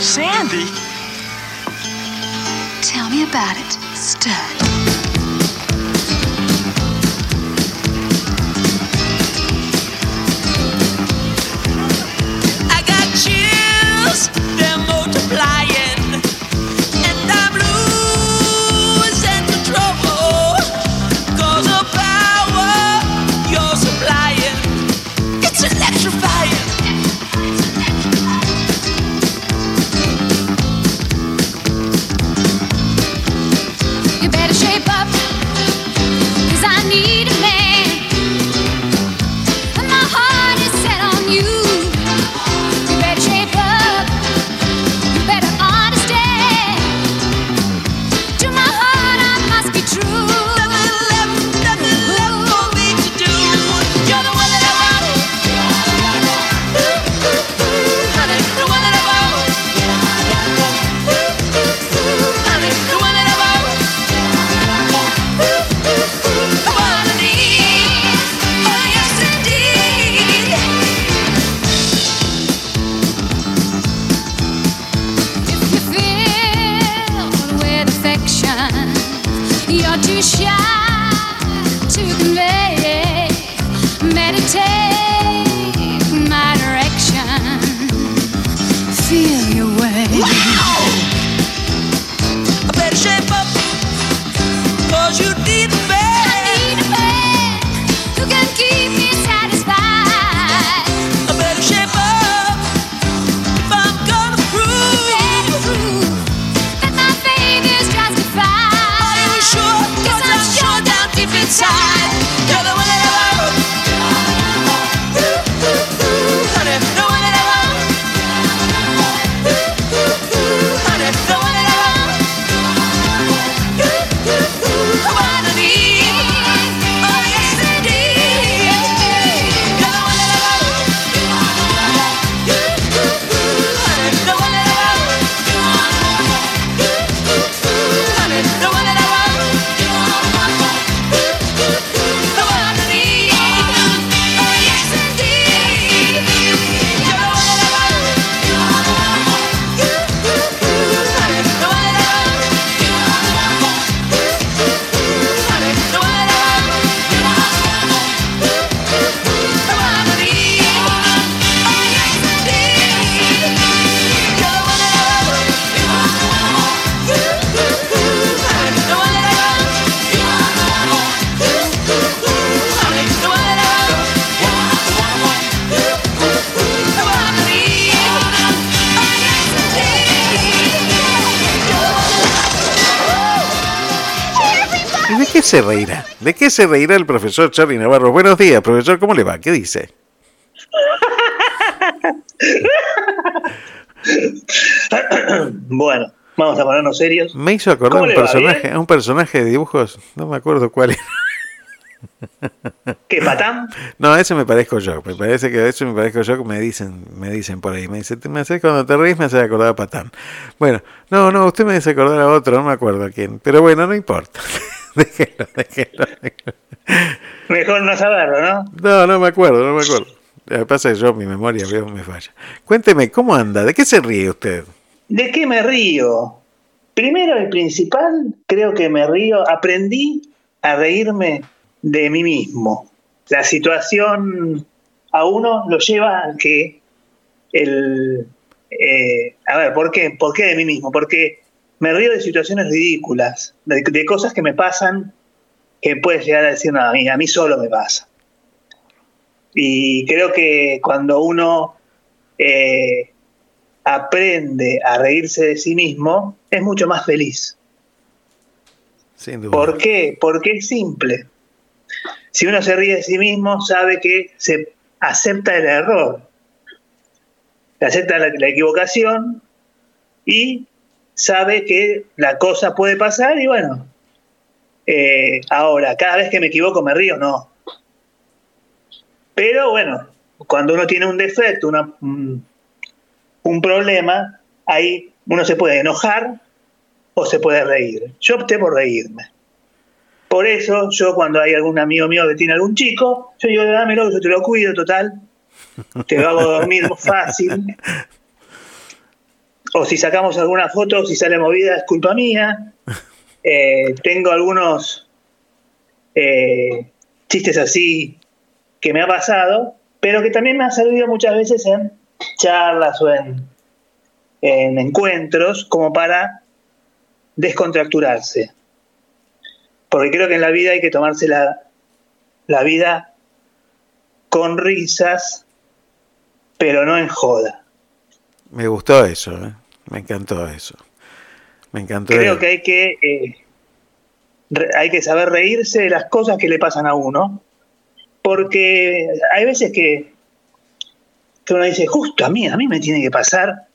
Sandy? Tell me about it, stud. shine. Se reirá? ¿De qué se reirá el profesor Charlie Navarro? Buenos días, profesor, ¿cómo le va? ¿Qué dice? Bueno, vamos a ponernos serios. Me hizo acordar ¿Cómo un personaje, a un personaje de dibujos, no me acuerdo cuál era. ¿Qué, patán? No, ese me parezco yo. Me parece que eso me parezco yo que me dicen, me dicen por ahí. Me dice, me haces cuando te reís me haces acordar a Patán. Bueno, no, no, usted me hace acordar a otro, no me acuerdo a quién. Pero bueno, no importa. Déjelo, déjelo, déjelo. Mejor no saberlo, ¿no? No, no me acuerdo, no me acuerdo. Lo que pasa es que yo, mi memoria me falla. Cuénteme, ¿cómo anda? ¿De qué se ríe usted? ¿De qué me río? Primero y principal, creo que me río, aprendí a reírme de mí mismo. La situación a uno lo lleva a que el... eh, a ver, ¿por qué? ¿Por qué de mí mismo? Porque me río de situaciones ridículas, de, de cosas que me pasan que puedes llegar a decir, no, a mí, a mí solo me pasa. Y creo que cuando uno eh, aprende a reírse de sí mismo, es mucho más feliz. Sin duda. ¿Por qué? Porque es simple. Si uno se ríe de sí mismo, sabe que se acepta el error, acepta la, la equivocación y sabe que la cosa puede pasar y bueno, eh, ahora, cada vez que me equivoco me río, no. Pero bueno, cuando uno tiene un defecto, una, un, problema, ahí uno se puede enojar o se puede reír. Yo opté por reírme. Por eso, yo cuando hay algún amigo mío que tiene algún chico, yo digo, dámelo, yo te lo cuido, total. Te lo hago dormir fácil. O si sacamos alguna foto, si sale movida, es culpa mía. Eh, tengo algunos eh, chistes así que me ha pasado, pero que también me ha servido muchas veces en charlas o en, en encuentros como para descontracturarse. Porque creo que en la vida hay que tomarse la, la vida con risas, pero no en joda. Me gustó eso, ¿eh? Me encantó eso. Me encantó. Creo que hay que eh, re- hay que saber reírse de las cosas que le pasan a uno, porque hay veces que, que uno dice, justo a mí, a mí me tiene que pasar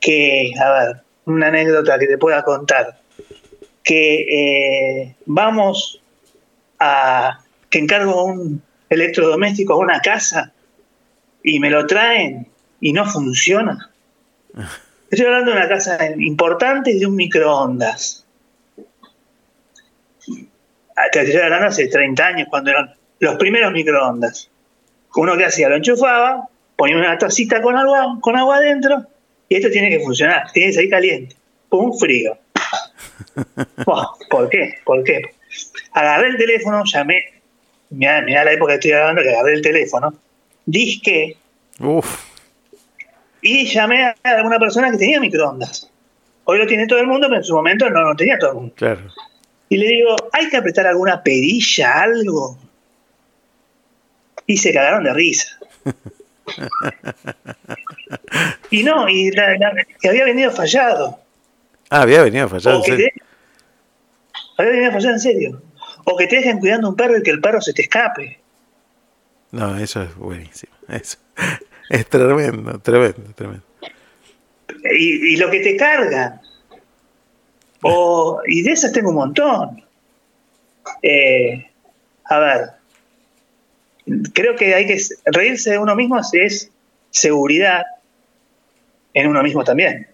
que, a ver, una anécdota que te pueda contar, que eh, vamos a, que encargo un electrodoméstico a una casa y me lo traen y no funciona. Estoy hablando de una casa importante y de un microondas. Ah, Te estoy hablando hace 30 años, cuando eran los primeros microondas. Uno que hacía, lo enchufaba, ponía una tacita con agua, con agua adentro, y esto tiene que funcionar, tiene que salir caliente. Pum, frío. ¿Por qué? ¿Por qué? Agarré el teléfono, llamé, mirá, mirá la época que estoy hablando, que agarré el teléfono, disque, Uf, y llamé a alguna persona que tenía microondas. Hoy lo tiene todo el mundo, pero en su momento no lo tenía todo el mundo. claro. Y le digo, ¿hay que apretar alguna perilla, algo? Y se cagaron de risa. y no, y la- la- que había venido fallado. Ah, había venido fallado. O te- había venido fallado en serio. O que te dejen cuidando un perro y que el perro se te escape. No, eso es buenísimo. Eso. Es tremendo, tremendo, tremendo. Y, y lo que te cargan. O, y de esas tengo un montón. Eh, a ver, creo que hay que reírse de uno mismo es seguridad en uno mismo también.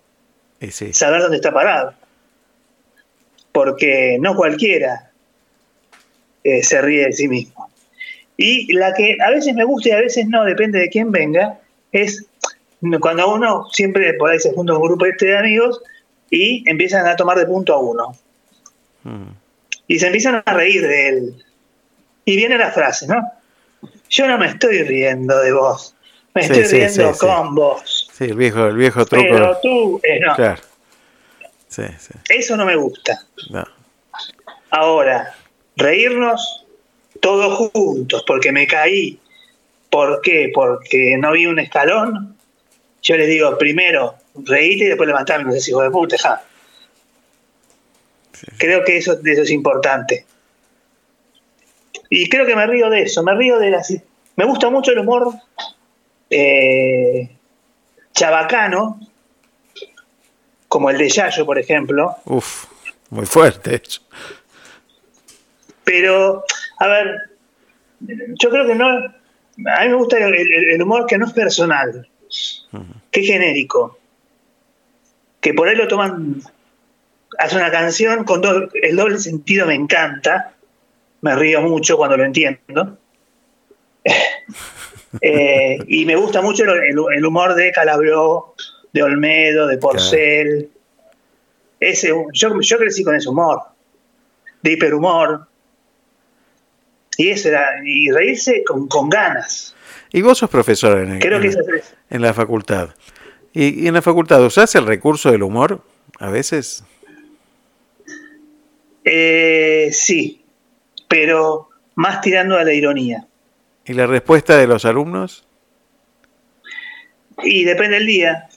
Sí, Saber dónde está parado. Porque no cualquiera eh, se ríe de sí mismo. Y la que a veces me gusta y a veces no, depende de quién venga, es cuando uno siempre por ahí se junta un grupo este de amigos y empiezan a tomar de punto a uno. Mm. Y se empiezan a reír de él. Y viene la frase, ¿no? Yo no me estoy riendo de vos. Me Sí, estoy sí, riendo sí, con vos. Sí, el viejo, el viejo truco. Pero tú, eh, no. Claro. Eso no me gusta. No. Ahora, reírnos todos juntos porque me caí. ¿Por qué? Porque no vi un escalón. Yo les digo, primero, reíte y después levantame. No sé si hijo de puta, ja. Creo que eso, eso es importante. Y creo que me río de eso. Me río de las. Me gusta mucho el humor eh, chabacano, como el de Yayo, por ejemplo. Uf, muy fuerte eso. Pero, a ver, yo creo que no. A mí me gusta el, el- el humor que no es personal, que es genérico. Que por ahí lo toman. Hace una canción con do- el doble sentido, me encanta. Me río mucho cuando lo entiendo. Eh, y me gusta mucho el, el- el humor de Calabró, de Olmedo, de Porcel. Ese, yo, yo crecí con ese humor, de hiperhumor. Y eso era, y reírse con, con ganas. Y vos sos profesor en, el- Creo que en, eso es. en la facultad. Y, y en la facultad, ¿usás el recurso del humor a veces? Eh, sí, pero más tirando a la ironía. ¿Y la respuesta de los alumnos? Y depende del día.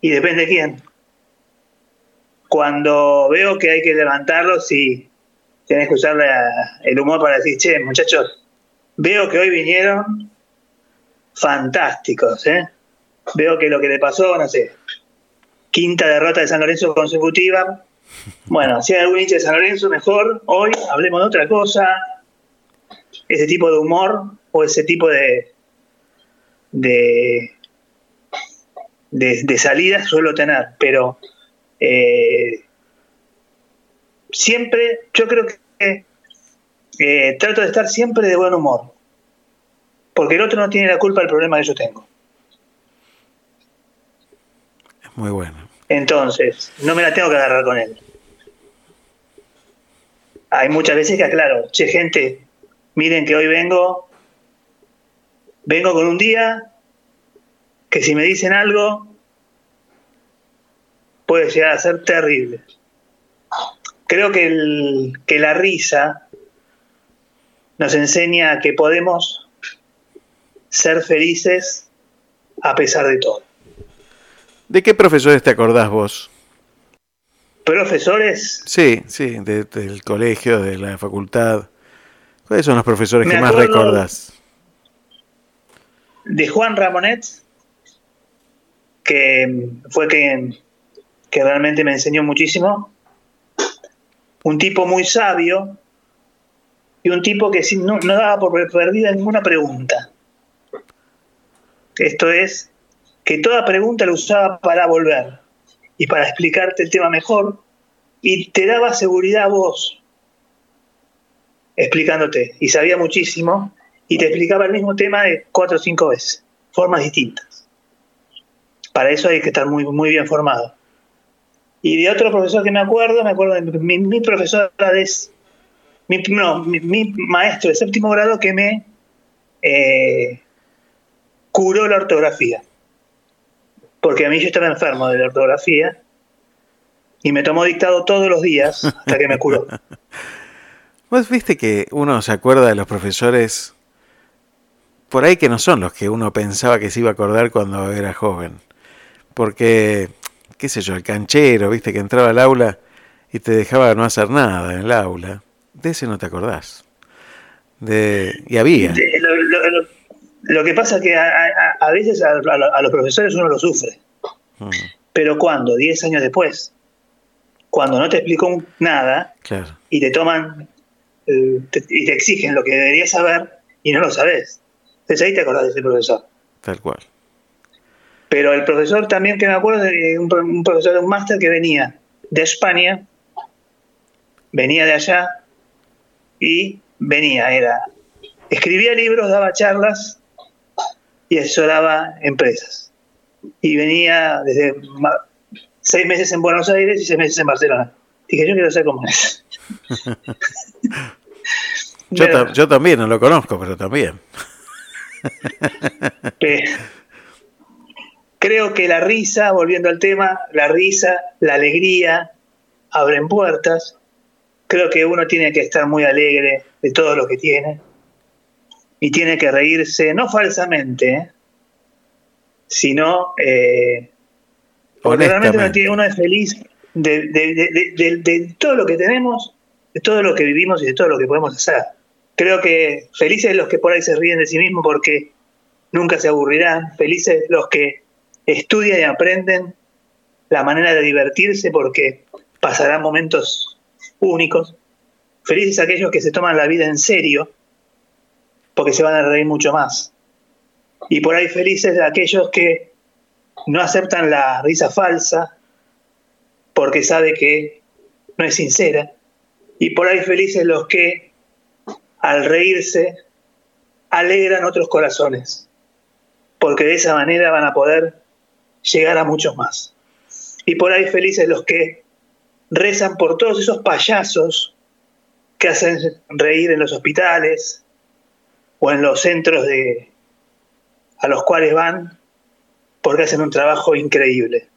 Y depende de quién. Cuando veo que hay que levantarlo, sí, tenés que usar el humor para decir, che, muchachos, veo que hoy vinieron fantásticos, ¿eh? Veo que lo que le pasó, no sé, quinta derrota de San Lorenzo consecutiva. Bueno, si hay algún hincha de San Lorenzo, mejor, hoy hablemos de otra cosa. Ese tipo de humor o ese tipo de, de, de, de salidas suelo tener, pero eh, siempre, yo creo que eh, trato de estar siempre de buen humor. Porque el otro no tiene la culpa del problema que yo tengo. Es muy bueno. Entonces, no me la tengo que agarrar con él. Hay muchas veces que aclaro, che, gente, miren que hoy vengo, vengo con un día que si me dicen algo, puede llegar a ser terrible. Creo que, el- que la risa nos enseña que podemos ser felices a pesar de todo. ¿De qué profesores te acordás vos? Profesores, Sí, sí, de- del colegio, de la facultad. ¿Cuáles son los profesores Me que más recordás? de Juan Ramonet, que fue que, que realmente me enseñó muchísimo. Un tipo muy sabio y un tipo que no, no daba por perdida ninguna pregunta. Esto es, que toda pregunta lo usaba para volver y para explicarte el tema mejor y te daba seguridad a vos explicándote. Y sabía muchísimo y te explicaba el mismo tema de cuatro o cinco veces, formas distintas. Para eso hay que estar muy, muy bien formado. Y de otro profesor que me acuerdo, me acuerdo de mi, profesora de... Mi, no, mi, mi maestro de séptimo grado que me eh, curó la ortografía. Porque a mí yo estaba enfermo de la ortografía y me tomó dictado todos los días hasta que me curó. Vos viste que uno se acuerda de los profesores por ahí que no son los que uno pensaba que se iba a acordar cuando era joven. Porque, qué sé yo, el canchero, viste, que entraba al aula y te dejaba no hacer nada en el aula. De ese no te acordás. De, y había. De- Lo, lo- lo- lo que pasa es que a, a- a veces a, los profesores uno lo sufre, Mm, pero cuando, 10 años después, cuando no te explicó nada claro. y te toman eh, te- y te exigen lo que deberías saber y no lo sabes, entonces ahí te acordás de ese profesor. Tal cual. Pero el profesor también que me acuerdo de un, pro- un profesor de un máster que venía de España, venía de allá y venía, era, escribía libros, daba charlas y asesoraba empresas. Y venía desde seis meses en Buenos Aires y seis meses en Barcelona. Dije, yo quiero ser como es. Yo, Pero- yo también, no lo conozco, pero también. Creo que la risa, volviendo al tema, la risa, la alegría, abren puertas. Creo que uno tiene que estar muy alegre de todo lo que tiene. Y tiene que reírse, no falsamente, ¿eh? sino eh, porque realmente uno, tiene, uno es feliz de- de todo lo que tenemos, de todo lo que vivimos y de todo lo que podemos hacer. Creo que felices los que por ahí se ríen de sí mismos porque nunca se aburrirán, felices los que estudian y aprenden la manera de divertirse porque pasarán momentos únicos, felices aquellos que se toman la vida en serio porque se van a reír mucho más. Y por ahí felices aquellos que no aceptan la risa falsa porque sabe que no es sincera. Y por ahí felices los que al reírse alegran otros corazones, porque de esa manera van a poder llegar a muchos más. Y por ahí felices los que rezan por todos esos payasos que hacen reír en los hospitales o en los centros de a los cuales van porque hacen un trabajo increíble.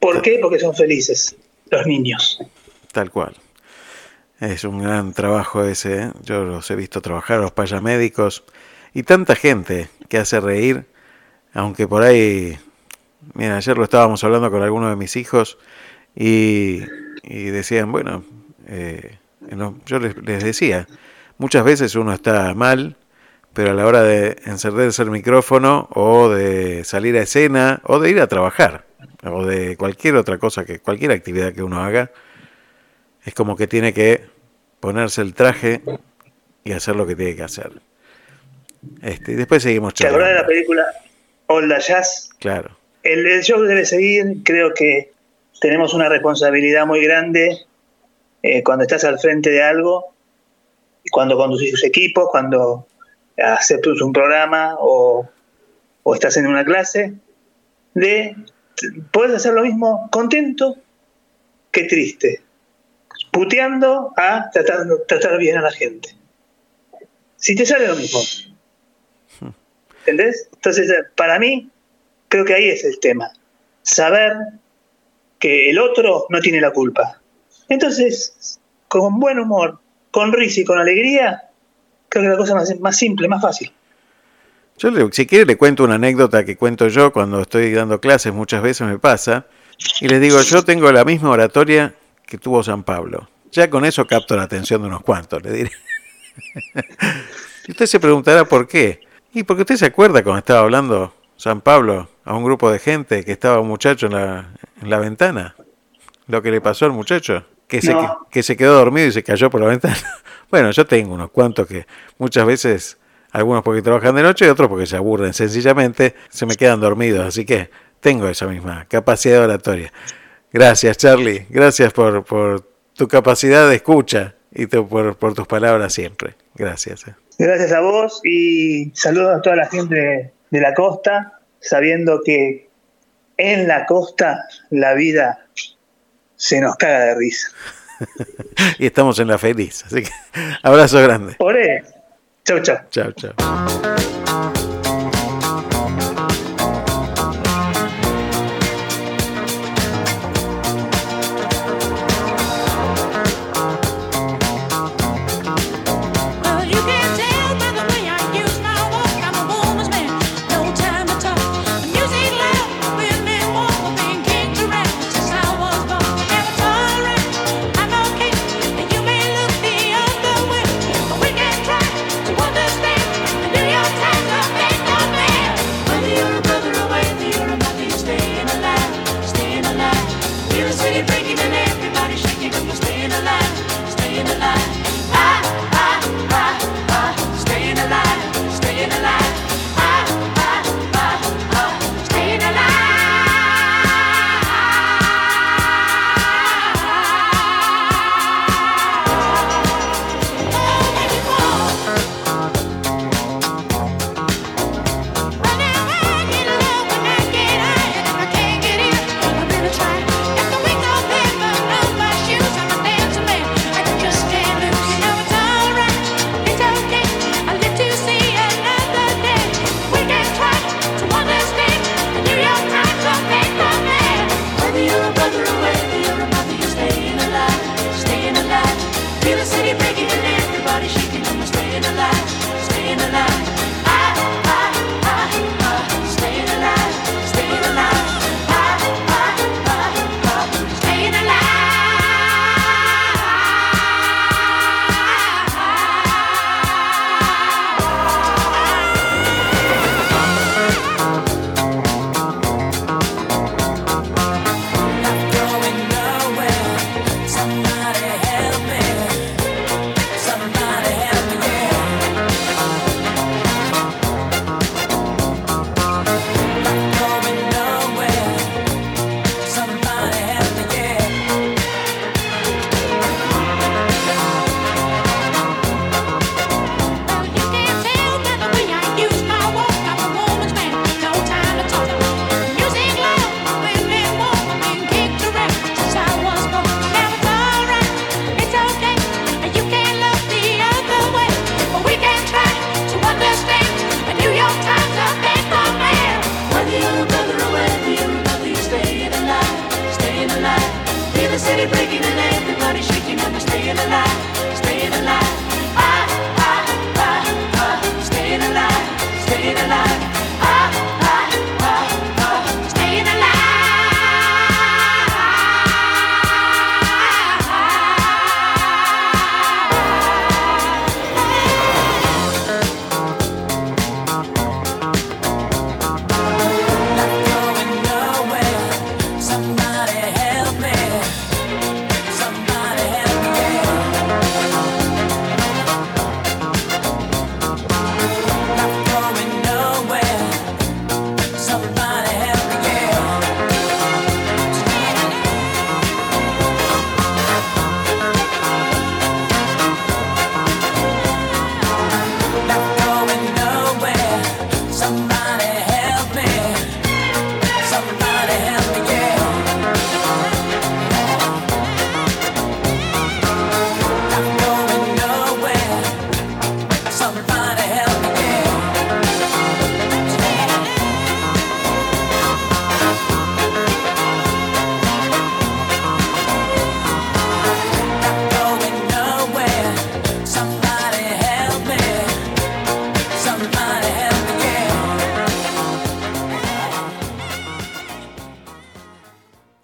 ¿Por qué? Porque son felices los niños. Tal cual. Es un gran trabajo ese. ¿eh? Yo los he visto trabajar, los payamédicos y tanta gente que hace reír, aunque por ahí, mira, ayer lo estábamos hablando con algunos de mis hijos y, y decían, bueno, eh, yo les, les decía, muchas veces uno está mal, pero a la hora de encenderse el micrófono o de salir a escena o de ir a trabajar o de cualquier otra cosa que cualquier actividad que uno haga, es como que tiene que ponerse el traje y hacer lo que tiene que hacer. Este, y después seguimos ¿Te acordás de la película Jazz? Claro, El, el show debe seguir, creo que tenemos una responsabilidad muy grande eh, cuando estás al frente de algo, cuando conducís equipos, cuando haces un programa o, o estás en una clase, de puedes hacer lo mismo contento que triste, puteando a tratar, tratar bien a la gente. Si te sale lo mismo. ¿Entendés? Entonces, eh, para mí, creo que ahí es el tema. Saber que el otro no tiene la culpa. Entonces, con buen humor, con risa y con alegría, creo que la cosa más, simple, más fácil. Yo, si quiere, le cuento una anécdota que cuento yo cuando estoy dando clases, muchas veces me pasa, y les digo, yo tengo la misma oratoria que tuvo San Pablo. Ya con eso capto la atención de unos cuantos, le diré. y usted se preguntará por qué. Y porque usted se acuerda cuando estaba hablando San Pablo a un grupo de gente que estaba un muchacho en la, en la ventana. Lo que le pasó al muchacho, que se, que se quedó dormido y se cayó por la ventana. Bueno, yo tengo unos cuantos que muchas veces, algunos porque trabajan de noche y otros porque se aburren sencillamente, se me quedan dormidos. Así que tengo esa misma capacidad de oratoria. Gracias, Charlie. Gracias por, por tu capacidad de escucha y tu- por, por tus palabras siempre. Gracias. Gracias a vos y saludos a toda la gente de, de la costa, sabiendo que en la costa la vida se nos caga de risa. Y estamos en la feliz. Así que abrazo grande. Por. Chau, chau. Chao, chao.